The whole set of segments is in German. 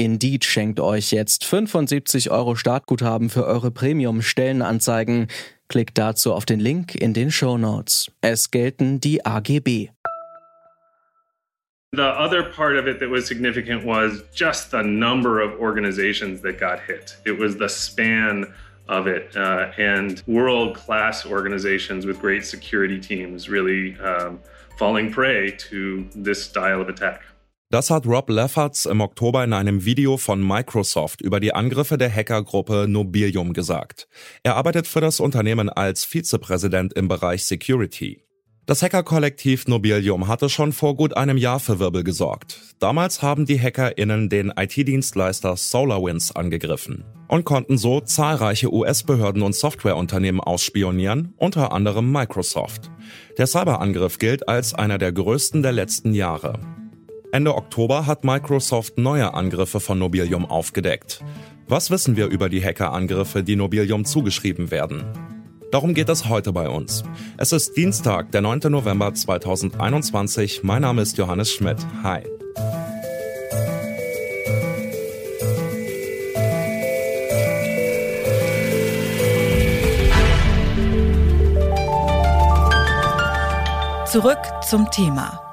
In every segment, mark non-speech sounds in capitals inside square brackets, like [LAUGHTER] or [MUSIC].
Indeed schenkt euch jetzt 75 Euro Startguthaben für eure Premium-Stellenanzeigen. Klickt dazu auf den Link in den Show Notes. Es gelten die AGB. The other part of it that was significant was just the number of organizations that got hit. It was the span of it, uh, and world class organizations with great security teams really um, falling prey to this style of attack. Das hat Rob Lefferts im Oktober in einem Video von Microsoft über die Angriffe der Hackergruppe Nobilium gesagt. Er arbeitet für das Unternehmen als Vizepräsident im Bereich Security. Das Hackerkollektiv Nobilium hatte schon vor gut einem Jahr für Wirbel gesorgt. Damals haben die HackerInnen den IT-Dienstleister SolarWinds angegriffen und konnten so zahlreiche US-Behörden und Softwareunternehmen ausspionieren, unter anderem Microsoft. Der Cyberangriff gilt als einer der größten der letzten Jahre. Ende Oktober hat Microsoft neue Angriffe von Nobilium aufgedeckt. Was wissen wir über die Hackerangriffe, die Nobilium zugeschrieben werden? Darum geht es heute bei uns. Es ist Dienstag, der 9. November 2021. Mein Name ist Johannes Schmidt. Hi. Zurück zum Thema.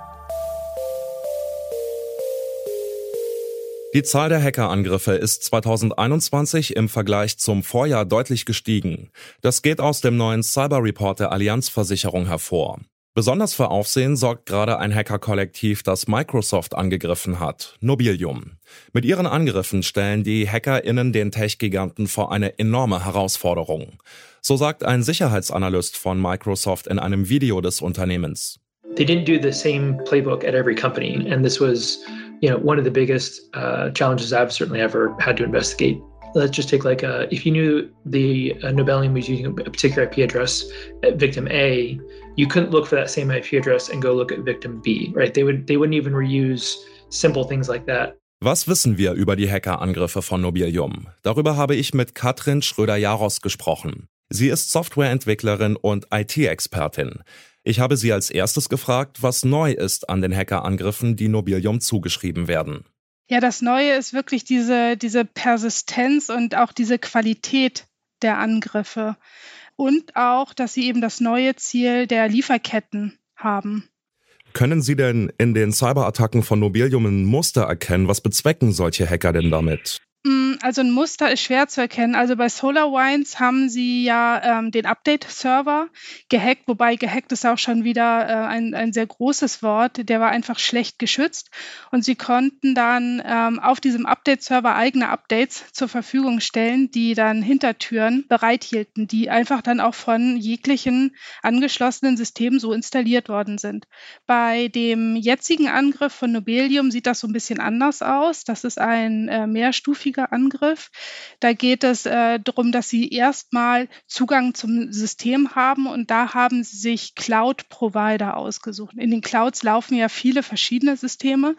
Die Zahl der Hackerangriffe ist 2021 im Vergleich zum Vorjahr deutlich gestiegen. Das geht aus dem neuen Cyber Report der Allianzversicherung hervor. Besonders für Aufsehen sorgt gerade ein Hackerkollektiv, das Microsoft angegriffen hat, Nobilium. Mit ihren Angriffen stellen die HackerInnen den Tech-Giganten vor eine enorme Herausforderung. So sagt ein Sicherheitsanalyst von Microsoft in einem Video des Unternehmens. They didn't do the same playbook at every company and this was you know, one of the biggest uh, challenges I've certainly ever had to investigate. Let's just take like a, if you knew the uh, Nobelium was using a particular IP address at victim A, you couldn't look for that same IP address and go look at victim B, right? They would they wouldn't even reuse simple things like that. Was wissen wir über die Hackerangriffe von Nobilium? Darüber habe ich mit Katrin Schröder-Jaros gesprochen. Sie ist Softwareentwicklerin und IT-Expertin. Ich habe sie als erstes gefragt, was neu ist an den Hackerangriffen, die Nobilium zugeschrieben werden. Ja, das Neue ist wirklich diese, diese Persistenz und auch diese Qualität der Angriffe. Und auch, dass sie eben das neue Ziel der Lieferketten haben. Können Sie denn in den Cyberattacken von Nobilium ein Muster erkennen? Was bezwecken solche Hacker denn damit? Also ein Muster ist schwer zu erkennen. Also bei SolarWinds haben sie ja ähm, den Update-Server gehackt, wobei gehackt ist auch schon wieder äh, ein, ein sehr großes Wort. Der war einfach schlecht geschützt und sie konnten dann ähm, auf diesem Update-Server eigene Updates zur Verfügung stellen, die dann Hintertüren bereithielten, die einfach dann auch von jeglichen angeschlossenen Systemen so installiert worden sind. Bei dem jetzigen Angriff von Nobelium sieht das so ein bisschen anders aus. Das ist ein äh, mehrstufiger Angriff Angriff. Da geht es äh, darum, dass Sie erstmal Zugang zum System haben und da haben Sie sich Cloud-Provider ausgesucht. In den Clouds laufen ja viele verschiedene Systeme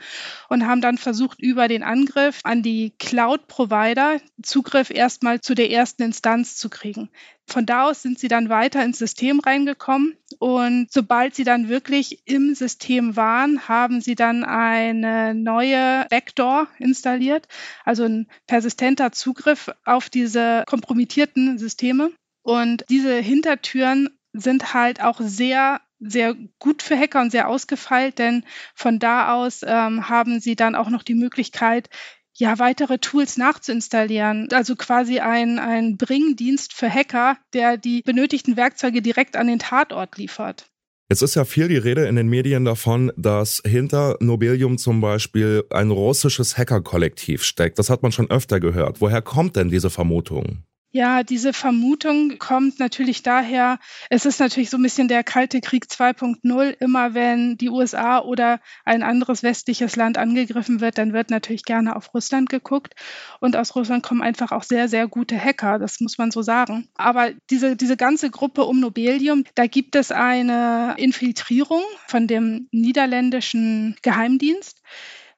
und haben dann versucht, über den Angriff an die Cloud-Provider Zugriff erstmal zu der ersten Instanz zu kriegen. Von da aus sind sie dann weiter ins System reingekommen und sobald sie dann wirklich im System waren, haben sie dann eine neue Vector installiert, also ein persistenter Zugriff auf diese kompromittierten Systeme. Und diese Hintertüren sind halt auch sehr sehr gut für Hacker und sehr ausgefeilt, denn von da aus ähm, haben sie dann auch noch die Möglichkeit, ja, weitere Tools nachzuinstallieren. Also quasi ein, ein Bringdienst für Hacker, der die benötigten Werkzeuge direkt an den Tatort liefert. Es ist ja viel die Rede in den Medien davon, dass hinter Nobelium zum Beispiel ein russisches Hackerkollektiv steckt. Das hat man schon öfter gehört. Woher kommt denn diese Vermutung? Ja, diese Vermutung kommt natürlich daher, es ist natürlich so ein bisschen der Kalte Krieg 2.0. Immer wenn die USA oder ein anderes westliches Land angegriffen wird, dann wird natürlich gerne auf Russland geguckt. Und aus Russland kommen einfach auch sehr, sehr gute Hacker, das muss man so sagen. Aber diese, diese ganze Gruppe um Nobelium, da gibt es eine Infiltrierung von dem niederländischen Geheimdienst.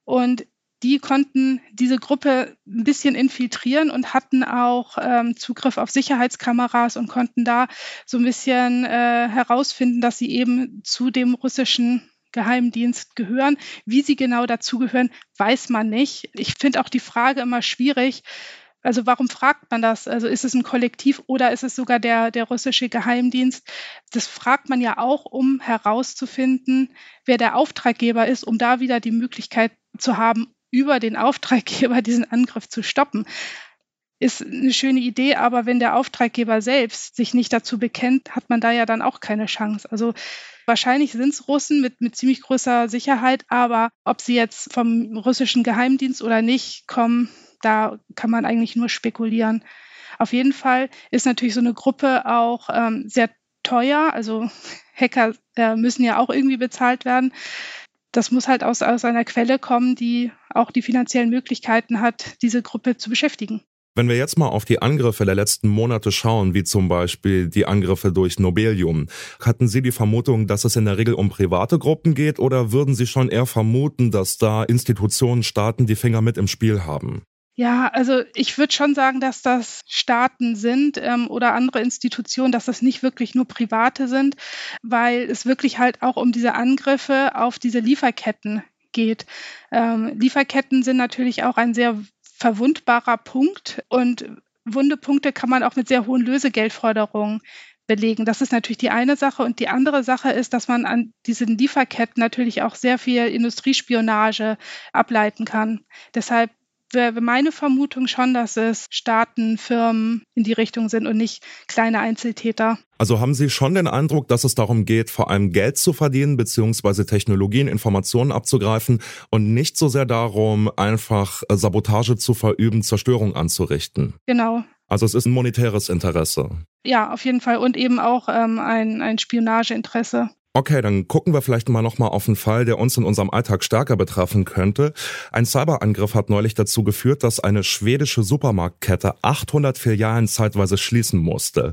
Und die konnten diese Gruppe ein bisschen infiltrieren und hatten auch ähm, Zugriff auf Sicherheitskameras und konnten da so ein bisschen äh, herausfinden, dass sie eben zu dem russischen Geheimdienst gehören. Wie sie genau dazugehören, weiß man nicht. Ich finde auch die Frage immer schwierig. Also warum fragt man das? Also ist es ein Kollektiv oder ist es sogar der, der russische Geheimdienst? Das fragt man ja auch, um herauszufinden, wer der Auftraggeber ist, um da wieder die Möglichkeit zu haben, über den Auftraggeber [LAUGHS] diesen Angriff zu stoppen. Ist eine schöne Idee, aber wenn der Auftraggeber selbst sich nicht dazu bekennt, hat man da ja dann auch keine Chance. Also wahrscheinlich sind es Russen mit, mit ziemlich großer Sicherheit, aber ob sie jetzt vom russischen Geheimdienst oder nicht kommen, da kann man eigentlich nur spekulieren. Auf jeden Fall ist natürlich so eine Gruppe auch ähm, sehr teuer. Also [LAUGHS] Hacker äh, müssen ja auch irgendwie bezahlt werden das muss halt aus, aus einer Quelle kommen, die auch die finanziellen Möglichkeiten hat, diese Gruppe zu beschäftigen. Wenn wir jetzt mal auf die Angriffe der letzten Monate schauen, wie zum Beispiel die Angriffe durch Nobelium, hatten Sie die Vermutung, dass es in der Regel um private Gruppen geht oder würden Sie schon eher vermuten, dass da Institutionen, Staaten die Finger mit im Spiel haben? Ja, also ich würde schon sagen, dass das Staaten sind ähm, oder andere Institutionen, dass das nicht wirklich nur private sind, weil es wirklich halt auch um diese Angriffe auf diese Lieferketten geht. Ähm, Lieferketten sind natürlich auch ein sehr verwundbarer Punkt und wunde Punkte kann man auch mit sehr hohen Lösegeldforderungen belegen. Das ist natürlich die eine Sache. Und die andere Sache ist, dass man an diesen Lieferketten natürlich auch sehr viel Industriespionage ableiten kann. Deshalb wäre meine Vermutung schon, dass es Staaten, Firmen in die Richtung sind und nicht kleine Einzeltäter. Also haben Sie schon den Eindruck, dass es darum geht, vor allem Geld zu verdienen, beziehungsweise Technologien, Informationen abzugreifen und nicht so sehr darum, einfach Sabotage zu verüben, Zerstörung anzurichten? Genau. Also es ist ein monetäres Interesse. Ja, auf jeden Fall. Und eben auch ähm, ein, ein Spionageinteresse. Okay, dann gucken wir vielleicht mal nochmal auf einen Fall, der uns in unserem Alltag stärker betreffen könnte. Ein Cyberangriff hat neulich dazu geführt, dass eine schwedische Supermarktkette 800 Filialen zeitweise schließen musste.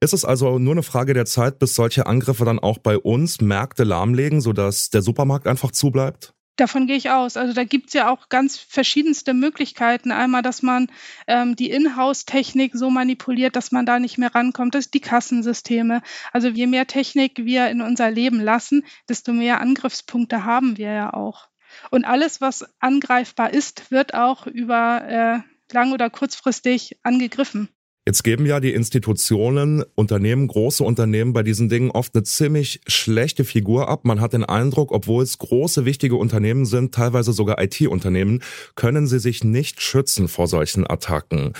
Ist es also nur eine Frage der Zeit, bis solche Angriffe dann auch bei uns Märkte lahmlegen, sodass der Supermarkt einfach zubleibt? Davon gehe ich aus. Also da gibt es ja auch ganz verschiedenste Möglichkeiten. Einmal, dass man ähm, die Inhouse-Technik so manipuliert, dass man da nicht mehr rankommt. Das die Kassensysteme. Also je mehr Technik wir in unser Leben lassen, desto mehr Angriffspunkte haben wir ja auch. Und alles, was angreifbar ist, wird auch über äh, lang- oder kurzfristig angegriffen. Jetzt geben ja die Institutionen, Unternehmen, große Unternehmen bei diesen Dingen oft eine ziemlich schlechte Figur ab. Man hat den Eindruck, obwohl es große, wichtige Unternehmen sind, teilweise sogar IT-Unternehmen, können sie sich nicht schützen vor solchen Attacken.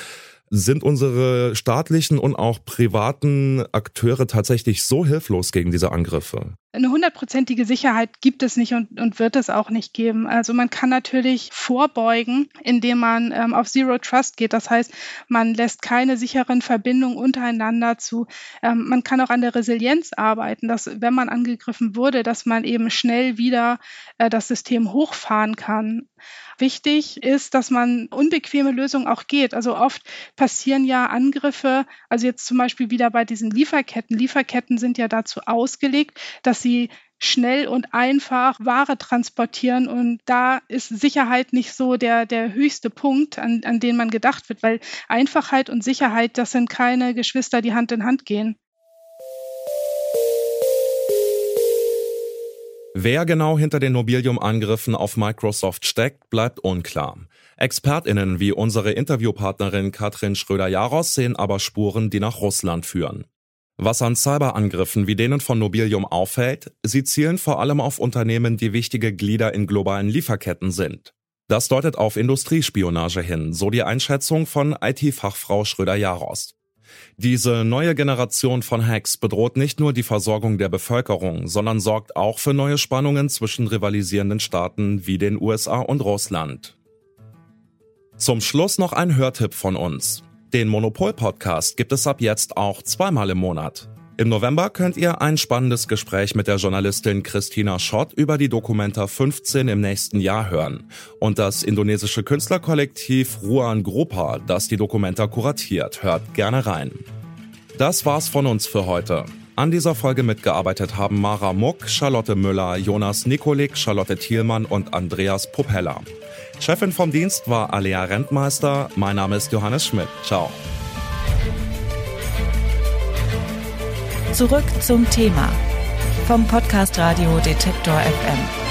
Sind unsere staatlichen und auch privaten Akteure tatsächlich so hilflos gegen diese Angriffe? Eine hundertprozentige Sicherheit gibt es nicht und, und, wird es auch nicht geben. Also man kann natürlich vorbeugen, indem man ähm, auf Zero Trust geht. Das heißt, man lässt keine sicheren Verbindungen untereinander zu. Ähm, man kann auch an der Resilienz arbeiten, dass wenn man angegriffen wurde, dass man eben schnell wieder äh, das System hochfahren kann. Wichtig ist, dass man unbequeme Lösungen auch geht. Also oft passieren ja Angriffe, also jetzt zum Beispiel wieder bei diesen Lieferketten. Lieferketten sind ja dazu ausgelegt, dass sie schnell und einfach Ware transportieren. Und da ist Sicherheit nicht so der, der höchste Punkt, an, an den man gedacht wird, weil Einfachheit und Sicherheit, das sind keine Geschwister, die Hand in Hand gehen. Wer genau hinter den Nobilium-Angriffen auf Microsoft steckt, bleibt unklar. ExpertInnen wie unsere Interviewpartnerin Katrin Schröder-Jaros sehen aber Spuren, die nach Russland führen. Was an Cyberangriffen wie denen von Nobilium auffällt, sie zielen vor allem auf Unternehmen, die wichtige Glieder in globalen Lieferketten sind. Das deutet auf Industriespionage hin, so die Einschätzung von IT-Fachfrau Schröder-Jaros. Diese neue Generation von Hacks bedroht nicht nur die Versorgung der Bevölkerung, sondern sorgt auch für neue Spannungen zwischen rivalisierenden Staaten wie den USA und Russland. Zum Schluss noch ein Hörtipp von uns. Den Monopol-Podcast gibt es ab jetzt auch zweimal im Monat. Im November könnt ihr ein spannendes Gespräch mit der Journalistin Christina Schott über die Dokumenta 15 im nächsten Jahr hören und das indonesische Künstlerkollektiv Ruan Grupa, das die Dokumenta kuratiert. Hört gerne rein. Das war's von uns für heute. An dieser Folge mitgearbeitet haben Mara Muck, Charlotte Müller, Jonas Nikolik, Charlotte Thielmann und Andreas Popella. Chefin vom Dienst war Alea Rentmeister. Mein Name ist Johannes Schmidt. Ciao. Zurück zum Thema vom Podcast Radio Detektor FM.